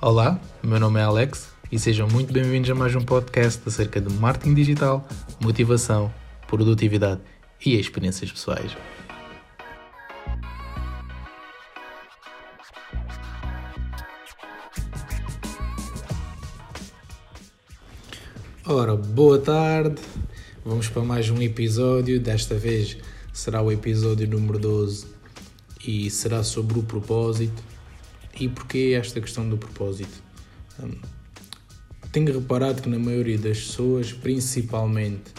Olá, meu nome é Alex e sejam muito bem-vindos a mais um podcast acerca de marketing digital, motivação, produtividade e experiências pessoais. Ora, boa tarde, vamos para mais um episódio. Desta vez será o episódio número 12 e será sobre o propósito. E porquê esta questão do propósito? Hum, tenho reparado que na maioria das pessoas, principalmente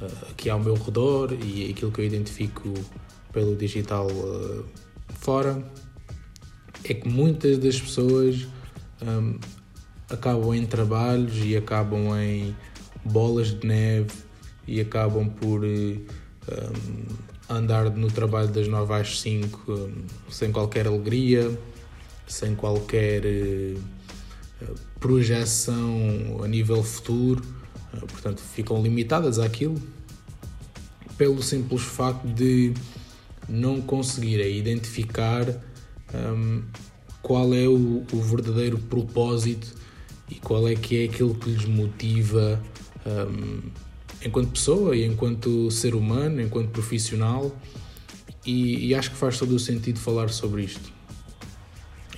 uh, aqui ao meu redor e aquilo que eu identifico pelo digital uh, fora, é que muitas das pessoas um, acabam em trabalhos e acabam em bolas de neve e acabam por um, andar no trabalho das 9 às 5 um, sem qualquer alegria sem qualquer uh, projeção a nível futuro, uh, portanto ficam limitadas àquilo pelo simples facto de não conseguirem identificar um, qual é o, o, verdadeiro propósito e qual é que é aquilo que lhes motiva um, enquanto pessoa e enquanto ser humano, enquanto profissional. E, e acho que faz todo o sentido falar sobre isto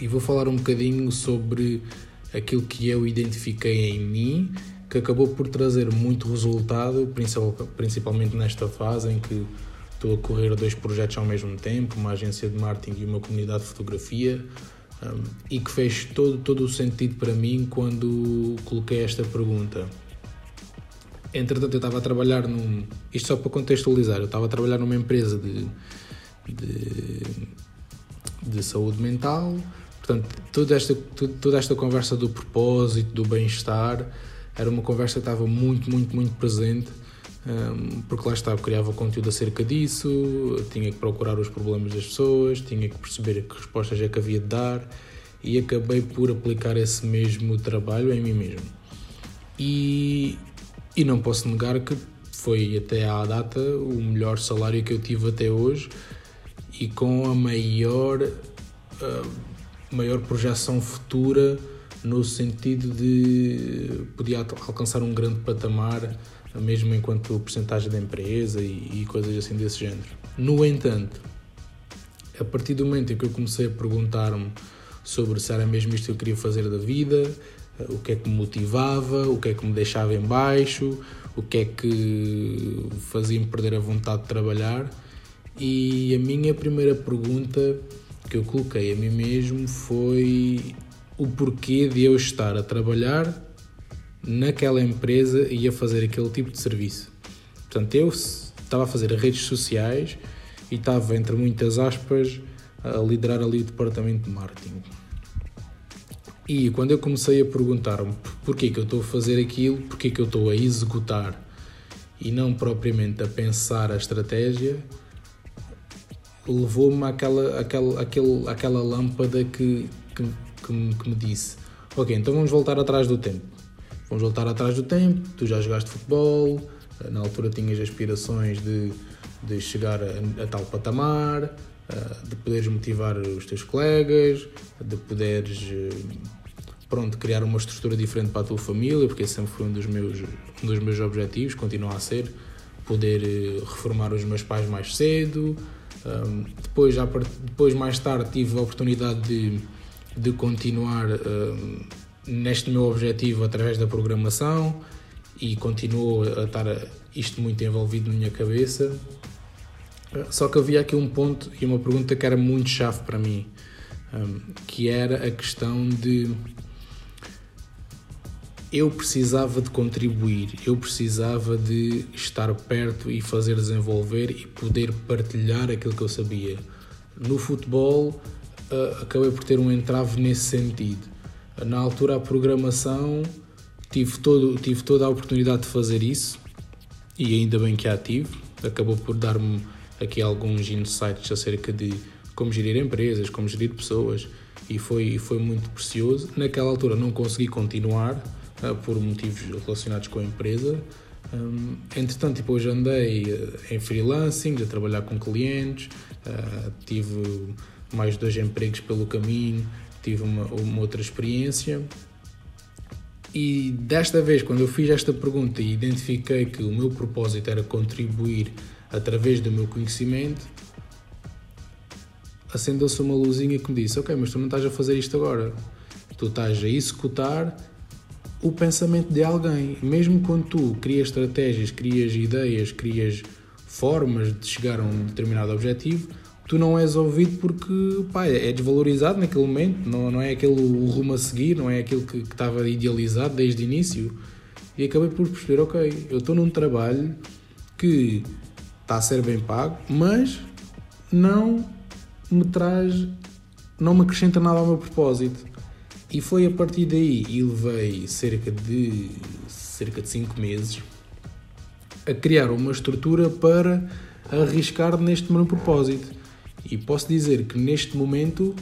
e vou falar um bocadinho sobre aquilo que eu identifiquei em mim, que acabou por trazer muito resultado, principalmente nesta fase em que estou a correr dois projetos ao mesmo tempo, uma agência de marketing e uma comunidade de fotografia, um, e que fez todo, todo o sentido para mim quando coloquei esta pergunta. Entretanto, eu estava a trabalhar num. Isto só para contextualizar, eu estava a trabalhar numa empresa de, de, de saúde mental Portanto, toda esta, toda esta conversa do propósito, do bem-estar, era uma conversa que estava muito, muito, muito presente, um, porque lá estava, criava conteúdo acerca disso, tinha que procurar os problemas das pessoas, tinha que perceber que respostas é que havia de dar e acabei por aplicar esse mesmo trabalho em mim mesmo. E, e não posso negar que foi até à data o melhor salário que eu tive até hoje e com a maior. Uh, maior projeção futura no sentido de podia alcançar um grande patamar mesmo enquanto porcentagem da empresa e, e coisas assim desse género. No entanto, a partir do momento em que eu comecei a perguntar-me sobre se era mesmo isto que eu queria fazer da vida, o que é que me motivava, o que é que me deixava em baixo, o que é que fazia-me perder a vontade de trabalhar, e a minha primeira pergunta que eu coloquei a mim mesmo foi o porquê de eu estar a trabalhar naquela empresa e a fazer aquele tipo de serviço. Portanto, eu estava a fazer redes sociais e estava, entre muitas aspas, a liderar ali o departamento de marketing. E quando eu comecei a perguntar-me porquê que eu estou a fazer aquilo, porquê que eu estou a executar e não propriamente a pensar a estratégia, levou-me àquela, àquela, àquela, àquela lâmpada que, que, que, me, que me disse: Ok, então vamos voltar atrás do tempo. Vamos voltar atrás do tempo. Tu já jogaste futebol, na altura tinhas aspirações de, de chegar a, a tal patamar, de poderes motivar os teus colegas, de poderes pronto, criar uma estrutura diferente para a tua família, porque esse sempre foi um dos meus, um dos meus objetivos, continua a ser poder eh, reformar os meus pais mais cedo, um, depois, já, depois, mais tarde, tive a oportunidade de, de continuar um, neste meu objetivo através da programação e continuou a estar isto muito envolvido na minha cabeça. Só que havia aqui um ponto e uma pergunta que era muito chave para mim, um, que era a questão de eu precisava de contribuir, eu precisava de estar perto e fazer desenvolver e poder partilhar aquilo que eu sabia. No futebol, uh, acabei por ter um entrave nesse sentido. Na altura, a programação, tive, todo, tive toda a oportunidade de fazer isso e ainda bem que a tive. Acabou por dar-me aqui alguns insights acerca de como gerir empresas, como gerir pessoas e foi, foi muito precioso. Naquela altura não consegui continuar, por motivos relacionados com a empresa. Um, entretanto, depois andei eh, em freelancing, a trabalhar com clientes, uh, tive mais dois empregos pelo caminho, tive uma, uma outra experiência. E desta vez, quando eu fiz esta pergunta e identifiquei que o meu propósito era contribuir através do meu conhecimento, acendeu-se uma luzinha que me disse: Ok, mas tu não estás a fazer isto agora, tu estás a executar o pensamento de alguém. Mesmo quando tu crias estratégias, crias ideias, crias formas de chegar a um determinado objetivo, tu não és ouvido porque pá, é desvalorizado naquele momento, não, não é aquele o rumo a seguir, não é aquilo que, que estava idealizado desde o início. E acabei por perceber, ok, eu estou num trabalho que está a ser bem pago, mas não me traz, não me acrescenta nada ao meu propósito. E foi a partir daí, e levei cerca de cerca de 5 meses a criar uma estrutura para arriscar neste meu propósito. E posso dizer que neste momento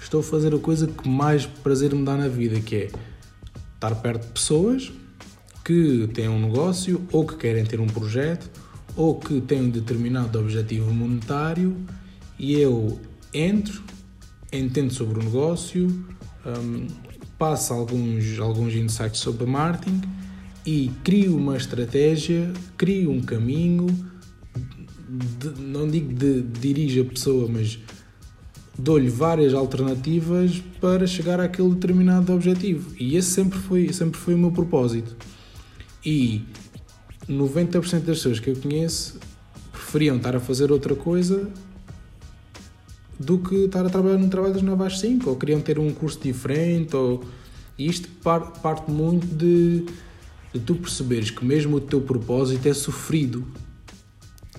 estou a fazer a coisa que mais prazer me dá na vida, que é estar perto de pessoas que têm um negócio ou que querem ter um projeto ou que têm um determinado objetivo monetário e eu entro, entendo sobre o negócio, um, alguns, alguns insights sobre marketing e crio uma estratégia, crio um caminho, de, não digo de dirige a pessoa, mas dou-lhe várias alternativas para chegar àquele determinado objetivo. E esse sempre foi, sempre foi o meu propósito. E 90% das pessoas que eu conheço preferiam estar a fazer outra coisa do que estar a trabalhar num trabalho das 9 às 5, ou queriam ter um curso diferente, ou... Isto parte muito de, de tu perceberes que mesmo o teu propósito é sofrido.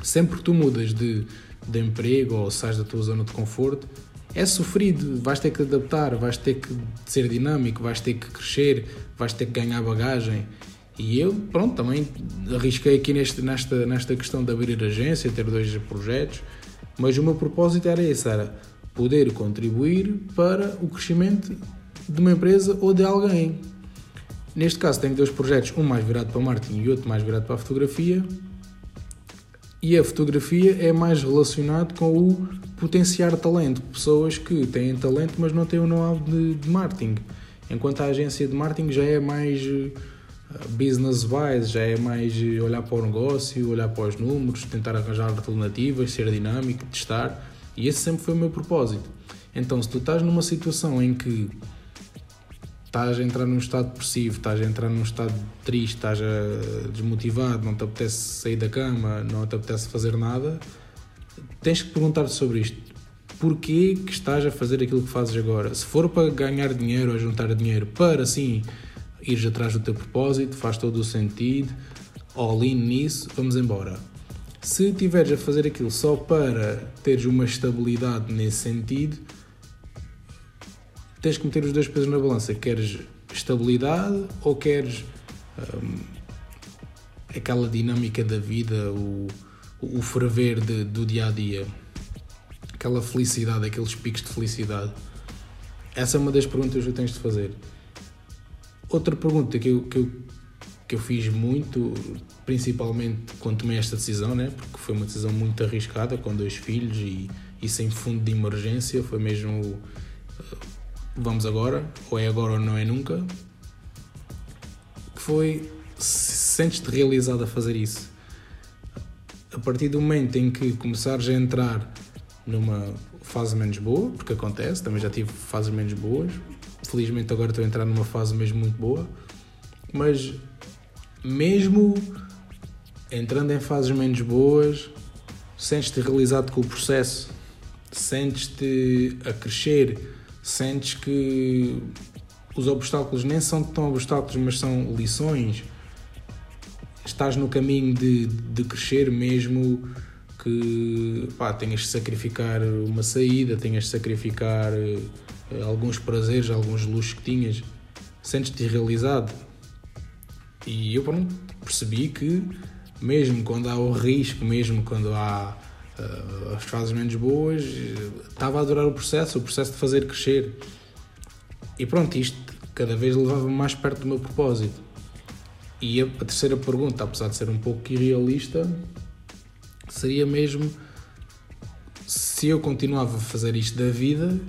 Sempre que tu mudas de, de emprego ou sais da tua zona de conforto, é sofrido, vais ter que adaptar, vais ter que ser dinâmico, vais ter que crescer, vais ter que ganhar bagagem. E eu, pronto, também arrisquei aqui neste, nesta, nesta questão de abrir agência, ter dois projetos, mas o meu propósito era esse, era poder contribuir para o crescimento de uma empresa ou de alguém. Neste caso tenho dois projetos, um mais virado para marketing e outro mais virado para a fotografia. E a fotografia é mais relacionado com o potenciar talento, pessoas que têm talento mas não têm o know-how de, de marketing. Enquanto a agência de marketing já é mais business-wise, já é mais olhar para o negócio, olhar para os números, tentar arranjar alternativas, ser dinâmico, testar. E esse sempre foi o meu propósito. Então, se tu estás numa situação em que estás a entrar num estado depressivo, estás a entrar num estado triste, estás desmotivado, não te apetece sair da cama, não te apetece fazer nada, tens que perguntar-te sobre isto. Porquê que estás a fazer aquilo que fazes agora? Se for para ganhar dinheiro ou juntar dinheiro para, assim, ires atrás do teu propósito, faz todo o sentido, all in nisso, vamos embora. Se estiveres a fazer aquilo só para teres uma estabilidade nesse sentido, tens que meter os dois pesos na balança. Queres estabilidade ou queres hum, aquela dinâmica da vida, o, o ferver de, do dia a dia, aquela felicidade, aqueles picos de felicidade? Essa é uma das perguntas que tens de fazer. Outra pergunta que eu, que eu, que eu fiz muito, principalmente quando tomei esta decisão, né? porque foi uma decisão muito arriscada, com dois filhos e, e sem fundo de emergência, foi mesmo uh, vamos agora, ou é agora ou não é nunca, que foi se sentes-te realizado a fazer isso. A partir do momento em que começares a entrar numa fase menos boa, porque acontece, também já tive fases menos boas, felizmente agora estou a entrar numa fase mesmo muito boa, mas mesmo entrando em fases menos boas, sentes-te realizado com o processo, sentes-te a crescer, sentes que os obstáculos nem são tão obstáculos, mas são lições. Estás no caminho de, de crescer mesmo que pá, tenhas de sacrificar uma saída, tenhas de sacrificar eh, alguns prazeres, alguns luxos que tinhas, sentes-te realizado. E eu pronto, percebi que, mesmo quando há o risco, mesmo quando há uh, as fases menos boas, estava a adorar o processo, o processo de fazer crescer. E pronto, isto cada vez levava-me mais perto do meu propósito. E a, a terceira pergunta, apesar de ser um pouco irrealista, seria mesmo se eu continuava a fazer isto da vida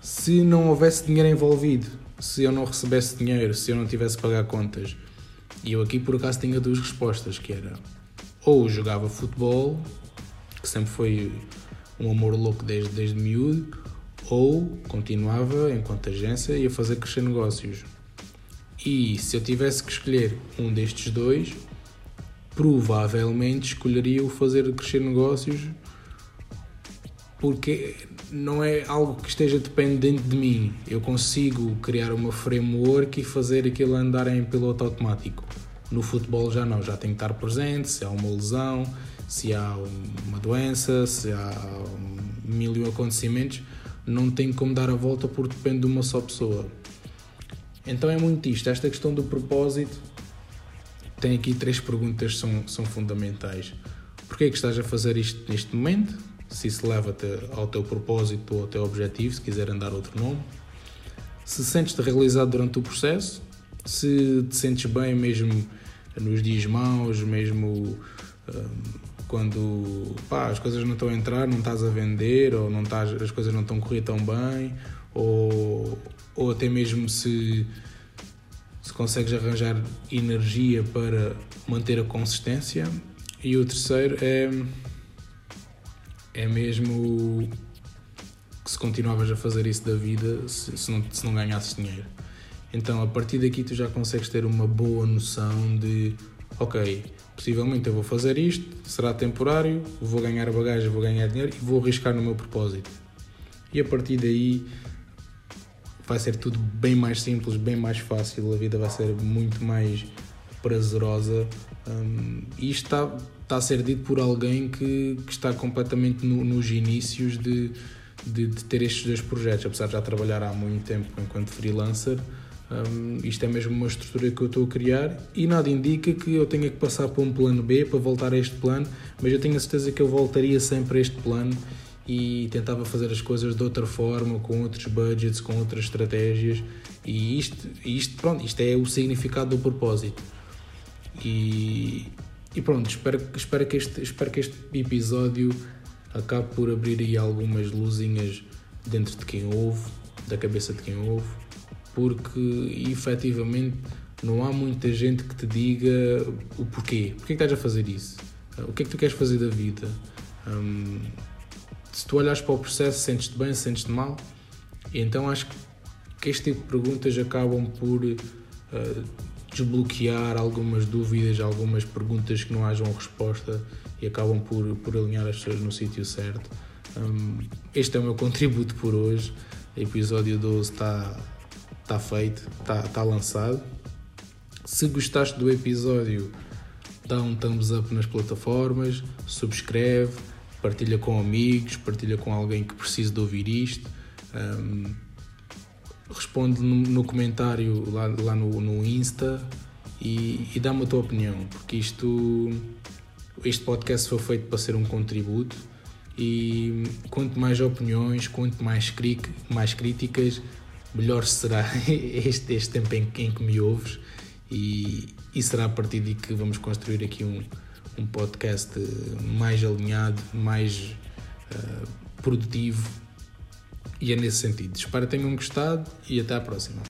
se não houvesse dinheiro envolvido, se eu não recebesse dinheiro, se eu não tivesse que pagar contas. E eu aqui por acaso tinha duas respostas, que era ou jogava futebol, que sempre foi um amor louco desde, desde miúdo, ou continuava enquanto agência e a fazer crescer negócios. E se eu tivesse que escolher um destes dois, provavelmente escolheria o fazer crescer negócios porque não é algo que esteja dependente de mim. Eu consigo criar uma framework e fazer aquilo andar em piloto automático. No futebol já não, já tenho que estar presente, se há uma lesão, se há uma doença, se há mil e um acontecimentos, não tenho como dar a volta porque depende de uma só pessoa. Então é muito isto, esta questão do propósito tem aqui três perguntas que são, são fundamentais. Porquê é que estás a fazer isto neste momento? Se isso leva-te ao teu propósito ou ao teu objetivo, se quiser andar outro nome. Se sentes-te realizado durante o processo, se te sentes bem mesmo nos dias maus, mesmo um, quando pá, as coisas não estão a entrar, não estás a vender, ou não estás, as coisas não estão a correr tão bem, ou, ou até mesmo se, se consegues arranjar energia para manter a consistência. E o terceiro é, é mesmo que se continuavas a fazer isso da vida se, se, não, se não ganhasses dinheiro. Então, a partir daqui, tu já consegues ter uma boa noção de, ok, possivelmente eu vou fazer isto, será temporário, vou ganhar bagagem, vou ganhar dinheiro e vou arriscar no meu propósito. E a partir daí vai ser tudo bem mais simples, bem mais fácil, a vida vai ser muito mais prazerosa. Um, e está, está a ser dito por alguém que, que está completamente no, nos inícios de, de, de, ter estes dois projetos, apesar de já trabalhar há muito tempo enquanto freelancer. Um, isto é mesmo uma estrutura que eu estou a criar e nada indica que eu tenha que passar para um plano B para voltar a este plano, mas eu tenho a certeza que eu voltaria sempre a este plano e tentava fazer as coisas de outra forma, com outros budgets, com outras estratégias e isto, isto, pronto, isto é o significado do propósito. E, e pronto, espero, espero, que este, espero que este episódio acabe por abrir aí algumas luzinhas dentro de quem ouve, da cabeça de quem ouve porque efetivamente não há muita gente que te diga o porquê. Porquê que estás a fazer isso? O que é que tu queres fazer da vida? Um, se tu olhas para o processo, sentes-te bem, sentes-te mal? Então acho que este tipo de perguntas acabam por uh, desbloquear algumas dúvidas, algumas perguntas que não hajam resposta e acabam por, por alinhar as pessoas no sítio certo. Um, este é o meu contributo por hoje. O episódio 12 está está feito, está tá lançado. Se gostaste do episódio, dá um thumbs up nas plataformas, subscreve, partilha com amigos, partilha com alguém que precise de ouvir isto. Um, responde no, comentário lá, lá no, no Insta e, e dá-me a tua opinião, porque isto, este podcast foi feito para ser um contributo e quanto mais opiniões, quanto mais, mais críticas, melhor será este, este tempo em, em que me ouves e, e será a partir de que vamos construir aqui um, um podcast mais alinhado, mais uh, produtivo e é nesse sentido. Espero que tenham gostado e até à próxima.